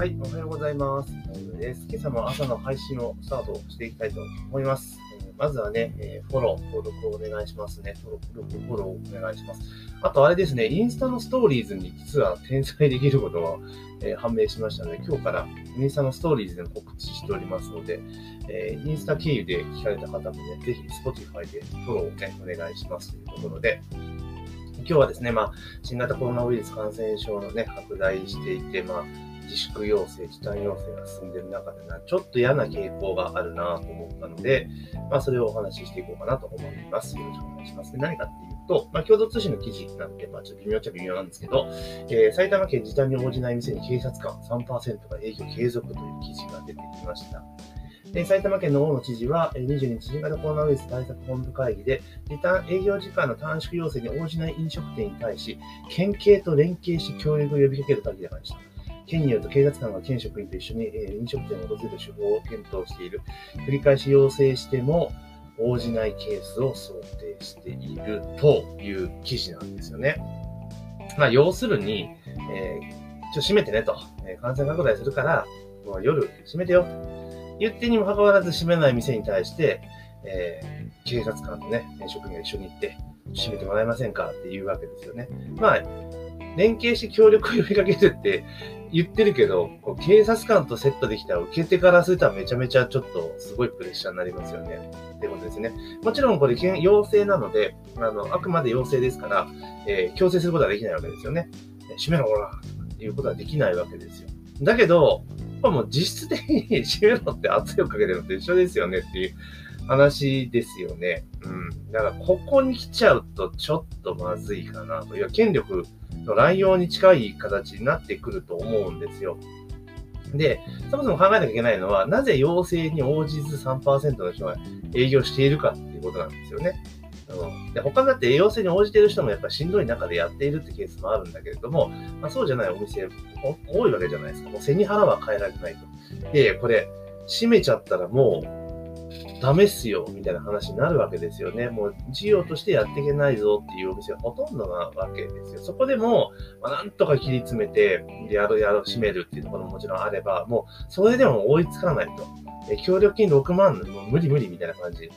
はい、おはようございます。大丈です今朝も朝の配信をスタートしていきたいと思います。えーまずはね、えーフォロー、登録をお願いしますね。登録、フォローをお願いします。あとあれですね、インスタのストーリーズに実は転載できることが、えー判明しましたので、今日からインスタのストーリーズでも告知しておりますので、えインスタ経由で聞かれた方もね、ぜひ Spotify でフォローをね、お願いしますというところで、今日はですね、まあ、新型コロナウイルス感染症のね、拡大していて、まあ、自粛要請、時短要請が進んでいる中でな、ちょっと嫌な傾向があるなと思ったので、まあ、それをお話ししていこうかなと思います。よろしくお願いします。で何かっていうと、まあ、共同通信の記事なんで、まあ、ちょっと微妙っちゃ微妙なんですけど、えー埼玉県時短に応じない店に警察官3%が営業継続という記事が出てきました。で埼玉県の大野知事は、22日、新型コロナウイルス対策本部会議で、時短営業時間の短縮要請に応じない飲食店に対し、県警と連携して協力を呼びかけると明らかにした。県によると警察官が県職員と一緒に、え飲食店を訪れる手法を検討している。繰り返し要請しても応じないケースを想定しているという記事なんですよね。まあ、要するに、えーちょ閉めてねと、え感染拡大するから、もう夜閉めてよと言ってにもかかわらず閉めない店に対して、えー警察官とね、職員が一緒に行って、閉めてもらえませんかっていうわけですよね。まあ、連携して協力を呼びかけるって言ってるけど、こう警察官とセットできたら受け手からするとめちゃめちゃちょっとすごいプレッシャーになりますよね。ってことですね。もちろんこれ要請なので、あの、あくまで要請ですから、えー強制することはできないわけですよね。閉めろ、ほらっていうことはできないわけですよ。だけど、まあもう実質的に 閉めろって圧力かけてるのと一緒ですよねっていう話ですよね。うん。だから、ここに来ちゃうとちょっとまずいかなと。いや、権力の乱用に近い形になってくると思うんですよ。で、そもそも考えなきゃいけないのは、なぜ要請に応じず3%の人が営業しているかっていうことなんですよね。うん、で他だって要請に応じている人もやっぱしんどい中でやっているってケースもあるんだけれども、まあ、そうじゃないお店多いわけじゃないですか。もう背に腹は変えられないと。で、これ、閉めちゃったらもう、ダメっすよ、みたいな話になるわけですよね。もう、事業としてやっていけないぞっていうお店がほとんどなわけですよ。そこでも、まあ、なんとか切り詰めて、やるやる、閉めるっていうところももちろんあれば、もう、それでも追いつかないと。え協力金6万、もう無理無理みたいな感じ。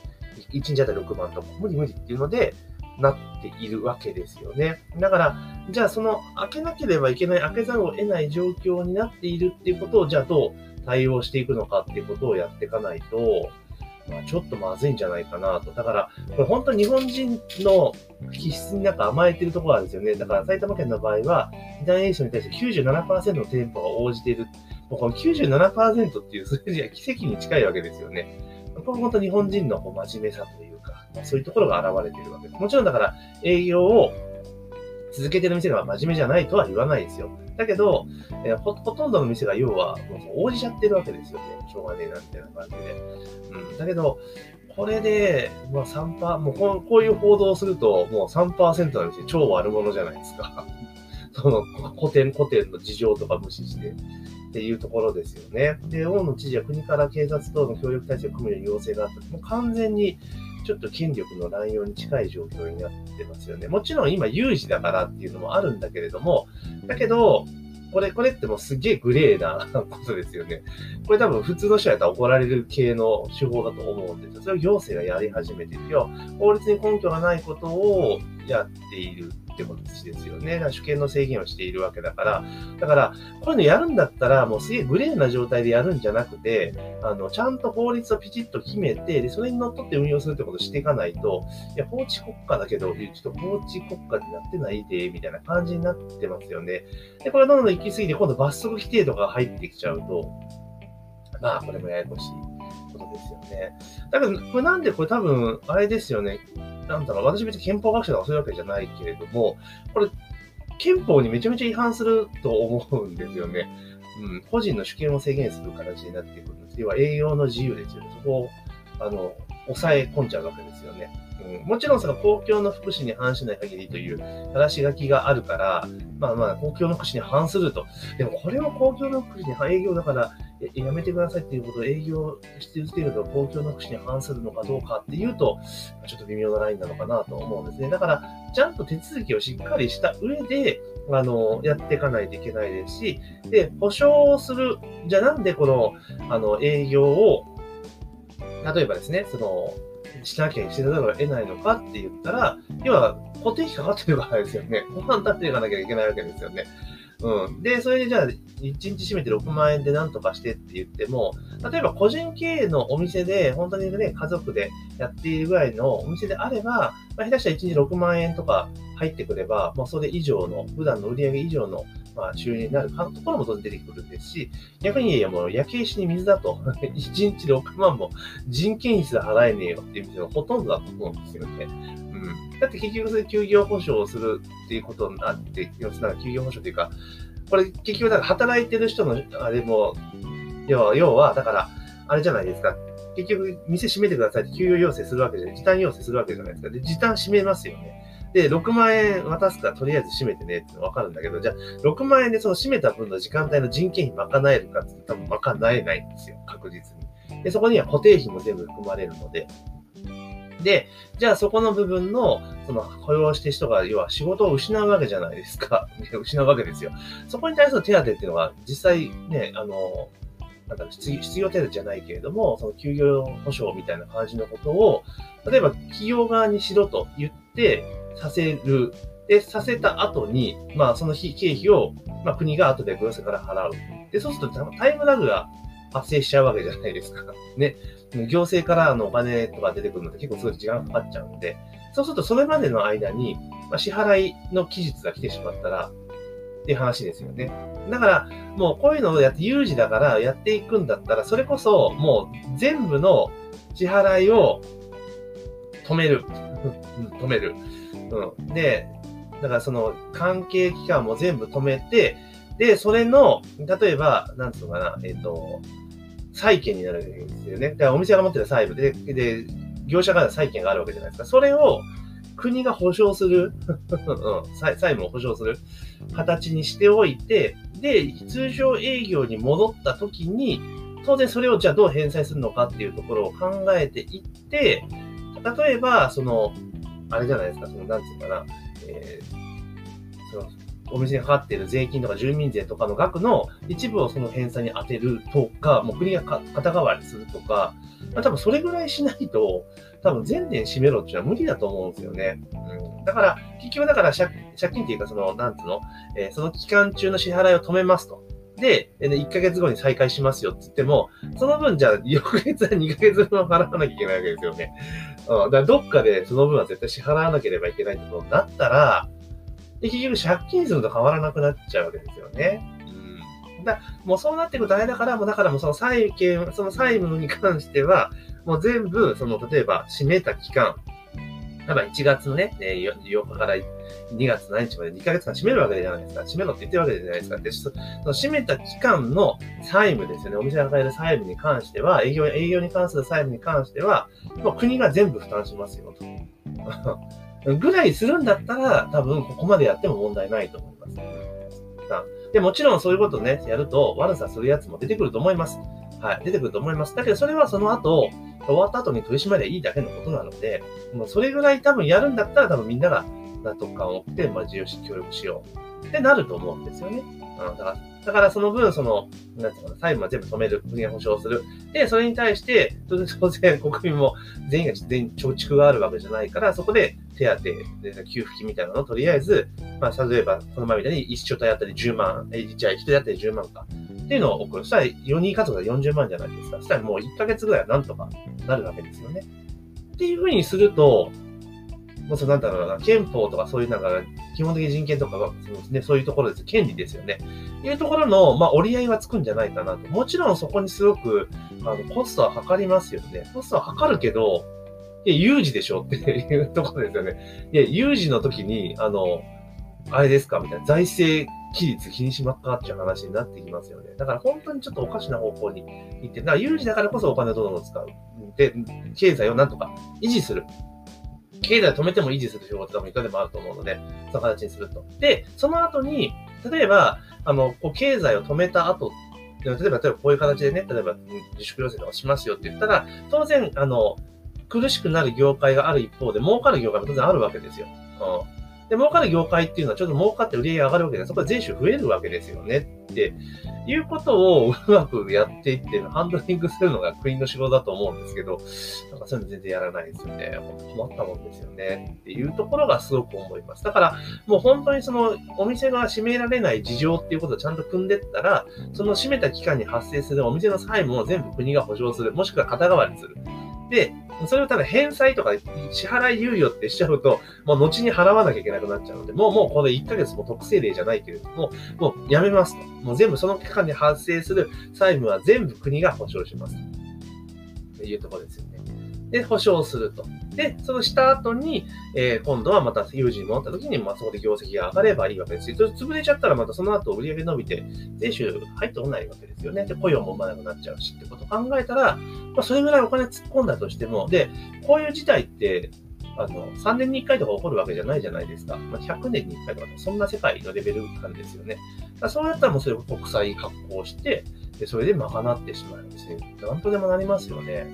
1日あたり6万とか、無理無理っていうので、なっているわけですよね。だから、じゃあその開けなければいけない、開けざるを得ない状況になっているっていうことを、じゃあどう対応していくのかっていうことをやっていかないと、まあ、ちょっとまずいんじゃないかなと。だから、これ本当に日本人の気質になんか甘えてるところなんですよね。だから埼玉県の場合は、時短営業に対して97%の店舗が応じている。もうこの97%っていう数字は奇跡に近いわけですよね。これ本当日本人のこう真面目さというか、まあそういうところが現れているわけです。もちろんだから営業を続けてる店が真面目じゃないとは言わないですよ。だけど、えーほとんどの店が要はもう応じちゃってるわけですよね。しょうがねえなみたいな感じで。うん。だけど、これで、まあ3%、もうこうこういう報道をすると、もう3%の店超悪者じゃないですか。その古典、古典の事情とか無視して。っていうところですよね。で、大野知事は国から警察との協力体制を組むように要請があった。もう完全にちょっと権力の乱用に近い状況になってますよね。もちろん今有事だからっていうのもあるんだけれども、だけど、これ、これってもうすげえグレーなことですよね。これ多分普通の人やったら怒られる系の手法だと思うんですよ。それを行政がやり始めているよ。法律に根拠がないことをやっているってことですよね。だから主権の制限をしているわけだから。だから、こういうのやるんだったら、もうすげえグレーな状態でやるんじゃなくて、あの、ちゃんと法律をピチッと決めて、で、それにのっとって運用するってことをしていかないと、いや、法治国家だけど、ちょっと法治国家になってないで、みたいな感じになってますよね。で、これどんどん行き過ぎて、今度罰則規定とか入ってきちゃうと、まあ、これもややこしいですよね。だけど、これなんで、これ多分、あれですよね。なんだろう、私別に憲法学者とかそういうわけじゃないけれども、これ、憲法にめちゃめちゃ違反すると思うんですよね。うん、個人の主権を制限する形になってくるんです。要は栄養の自由ですよね。そこを、あの、抑え込んじゃうわけですよね。うん、もちろんその公共の福祉に反しない限りという正し書きがあるから、まあまあ公共の福祉に反すると。でもこれは公共の福祉に反営業だから、やめてくださいっていうことを営業し続けると公共の福祉に反するのかどうかっていうと、ちょっと微妙なラインなのかなと思うんですね。だから、ちゃんと手続きをしっかりした上で、あの、やっていかないといけないですし、で、保証する、じゃあなんでこの、あの、営業を、例えばですね、その、しなきゃしざるを得ないのかって言ったら、要は固定費かかってるからですよね。ご飯食っていかなきゃいけないわけですよね。うん。で、それでじゃあ、1日閉めて6万円で何とかしてって言っても、例えば個人経営のお店で、本当にね、家族でやっているぐらいのお店であれば、まあ、下手したら1日6万円とか入ってくれば、もうそれ以上の、普段の売り上げ以上のまあ、収入になるかのところも当然出てくるんですし、逆にいやもう焼け石に水だと、1日6万も人件費すら払えねえよっていう店がほとんどだと思うんですよね。うん。だって結局それ休業保障をするっていうことになって、要するに休業保障というか、これ結局だか働いてる人の、あれも、要は、要は、だから、あれじゃないですか。結局、店閉めてくださいって休業要請するわけじゃない、時短要請するわけじゃないですか。で、時短閉めますよね。で、6万円渡すからとりあえず閉めてねってわかるんだけど、じゃあ、6万円でその閉めた分の時間帯の人件費賄えるかって多分賄えないんですよ、確実に。で、そこには固定費も全部含まれるので。で、じゃあそこの部分の、その雇用して人が、要は仕事を失うわけじゃないですか。失うわけですよ。そこに対する手当っていうのは、実際ね、あの、なんか失業手当じゃないけれども、その休業保障みたいな感じのことを、例えば企業側にしろと言って、させる。で、させた後に、まあ、その日、経費を、まあ、国が後で行政から払う。で、そうするとタイムラグが発生しちゃうわけじゃないですか。ね。行政からのお金とか出てくるので結構すごい時間かかっちゃうんで、そうするとそれまでの間に、まあ、支払いの期日が来てしまったら、っていう話ですよね。だから、もうこういうのをやって有事だからやっていくんだったら、それこそもう全部の支払いを止める。止める。うん。で、だからその関係機関も全部止めて、で、それの、例えば、なんつうのかな、えっ、ー、と、債権になるわけですよね。だからお店が持ってる債務で、で、業者から債権があるわけじゃないですか。それを国が保証する、うん、債務を保証する形にしておいて、で、通常営業に戻った時に、当然それをじゃあどう返済するのかっていうところを考えていって、例えば、その、あれじゃないですか、その、なんていうかな、えー、その、お店にかかっている税金とか住民税とかの額の一部をその返済に当てるとか、もう国が肩代わりするとか、まあ、多分それぐらいしないと、多分全年締めろっていうのは無理だと思うんですよね。うん、だから、結局だから借金っていうか、その、なんつうの、えー、その期間中の支払いを止めますと。で、1ヶ月後に再開しますよって言っても、その分じゃあ、翌月は2ヶ月分払わなきゃいけないわけですよね。うん。だからどっかでその分は絶対支払わなければいけないってことになったら、結局借金すると変わらなくなっちゃうわけですよね。うん。だもうそうなってくるとあれだから、もうだからもうその債権、その債務に関しては、もう全部、その、例えば、閉めた期間、例えば1月のね、8日から2月何日まで2ヶ月間閉めるわけじゃないですか。閉めろって言ってるわけじゃないですか。で、その閉めた期間の債務ですよね。お店が抱える債務に関しては、営業、営業に関する債務に関しては、もう国が全部負担しますよ、と。ぐらいするんだったら、多分ここまでやっても問題ないと思います。で、もちろんそういうことね、やると悪さするやつも出てくると思います。はい、出てくると思います。だけど、それはその後、終わった後に取り締まりゃいいだけのことなので、もうそれぐらい多分やるんだったら多分みんなが納得感を持って、まあ、自由し協力しようってなると思うんですよね。うん、だから、だからその分、その、なんていうかな、債務は全部止める、国が保証する。で、それに対して、当然国民も全員が全員貯蓄があるわけじゃないから、そこで手当、給付金みたいなのをとりあえず、まあ、例えば、この前みたいに一緒体当たり10万、え、じゃあ一人当たり10万か。っていうのを送る。そしたら4人家族で40万じゃないですか。そしたらもう1ヶ月ぐらいはなんとかなるわけですよね。っていうふうにすると、もうそのなんだろうな、憲法とかそういうなんか、基本的人権とかが、ね、そういうところです。権利ですよね。いうところの、まあ、折り合いはつくんじゃないかなと。もちろんそこにすごく、あの、コストは測りますよね。コストは測るけど、いや、有事でしょっていうところですよね。いや、有事の時に、あの、あれですか？みたいな。財政規律気にしまっかっていう話になってきますよね。だから本当にちょっとおかしな方向に行って、だから有事だからこそお金をどんどん使う。で、経済をなんとか維持する。経済を止めても維持する仕事もいかでもあると思うので、その形にすると。で、その後に、例えば、あの、こう経済を止めた後例えば、例えばこういう形でね、例えば自粛要請とかしますよって言ったら、当然、あの、苦しくなる業界がある一方で、儲かる業界も当然あるわけですよ。うんで、儲かる業界っていうのはちょっと儲かって売り上げ上がるわけで、そこで税収増えるわけですよねっていうことをうまくやっていって、ハンドリングするのが国の仕事だと思うんですけど、なんかそういうの全然やらないですよね。困ったもんですよね。っていうところがすごく思います。だから、もう本当にそのお店が閉められない事情っていうことをちゃんと組んでったら、その閉めた期間に発生するお店の債務を全部国が保証する、もしくは肩代わりする。で、それをただ返済とか支払い猶予ってしちゃうと、もう後に払わなきゃいけなくなっちゃうので、もうもうこの1ヶ月も特性例じゃないけれども、もうやめますと。もう全部その期間に発生する債務は全部国が保証します。というところですよね。で、保証すると。で、そのした後に、えー、今度はまた有事に戻った時に、まあ、そこで業績が上がればいいわけですし、潰れちゃったらまたその後売り上げ伸びて、税収入ってこないわけですよね。で、雇用も生まなくなっちゃうしってことを考えたら、まあ、それぐらいお金突っ込んだとしても、で、こういう事態って、あの、3年に1回とか起こるわけじゃないじゃないですか。まあ、100年に1回とか、そんな世界のレベル感ですよね。そうやったらもうそれを国債発行して、でそれで賄ってしまうんですね。なんとでもなりますよね。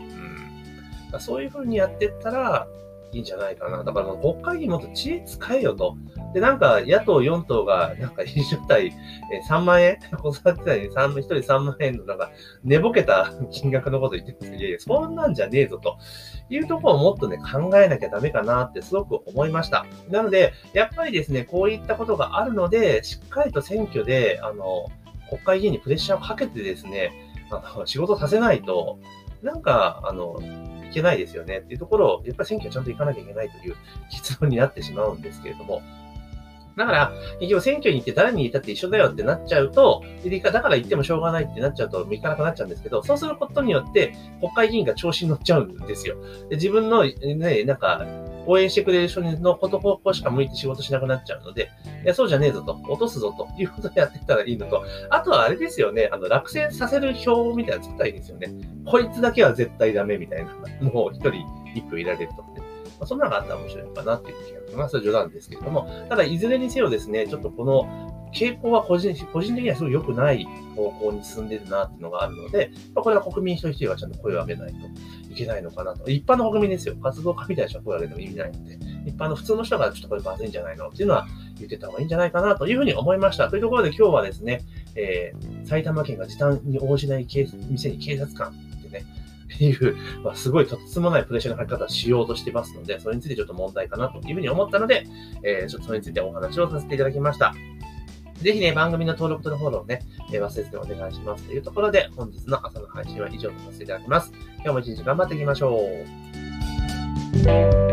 うん。そういうふうにやってったら、いいんじゃないかな。だから国会議員もっと知恵使えよと。で、なんか野党4党が、なんか飲食代3万円子育て代に1人3万円のなんか寝ぼけた 金額のこと言ってるんですけど、いやいや、そんなんじゃねえぞというところをもっとね、考えなきゃダメかなってすごく思いました。なので、やっぱりですね、こういったことがあるので、しっかりと選挙で、あの、国会議員にプレッシャーをかけてですね、あの仕事させないと、なんか、あの、いけないですよねっていうところを、やっぱり選挙ちゃんと行かなきゃいけないという結論になってしまうんですけれども、だから、結局選挙に行って誰にいたって一緒だよってなっちゃうと、だから行ってもしょうがないってなっちゃうと行かなくなっちゃうんですけど、そうすることによって国会議員が調子に乗っちゃうんですよ。で自分のね、なんか、応援してくれる人のこと方向しか向いて仕事しなくなっちゃうので、いや、そうじゃねえぞと、落とすぞということでやっていったらいいのと、あとはあれですよね、あの、落選させる表みたいなの作ったらいいんですよね。こいつだけは絶対ダメみたいな、もう一人一票いられると。まあ、そんなのがあったら面白いのかなっていう気がします。冗談ですけれども、ただいずれにせよですね、ちょっとこの傾向は個人個人的にはすごい良くない方向に進んでるなっていうのがあるので、まあ、これは国民一人一人がちゃんと声を上げないといけないのかなと。一般の国民ですよ。活動家みたいな人は声を上げても意味ないので、一般の普通の人がちょっとこれまずいんじゃないのっていうのは言ってた方がいいんじゃないかなというふうに思いました。というところで今日はですね、えー、埼玉県が時短に応じない店に警察官ってねいう、まあ、すごいとてつもないプレッシャーのかけ方をしようとしてますので、それについてちょっと問題かなというふうに思ったので、えー、ちょっとそれについてお話をさせていただきました。ぜひね、番組の登録とのフォローね、えー、忘れずにお願いしますというところで、本日の朝の配信は以上とさせていただきます。今日も一日頑張っていきましょう。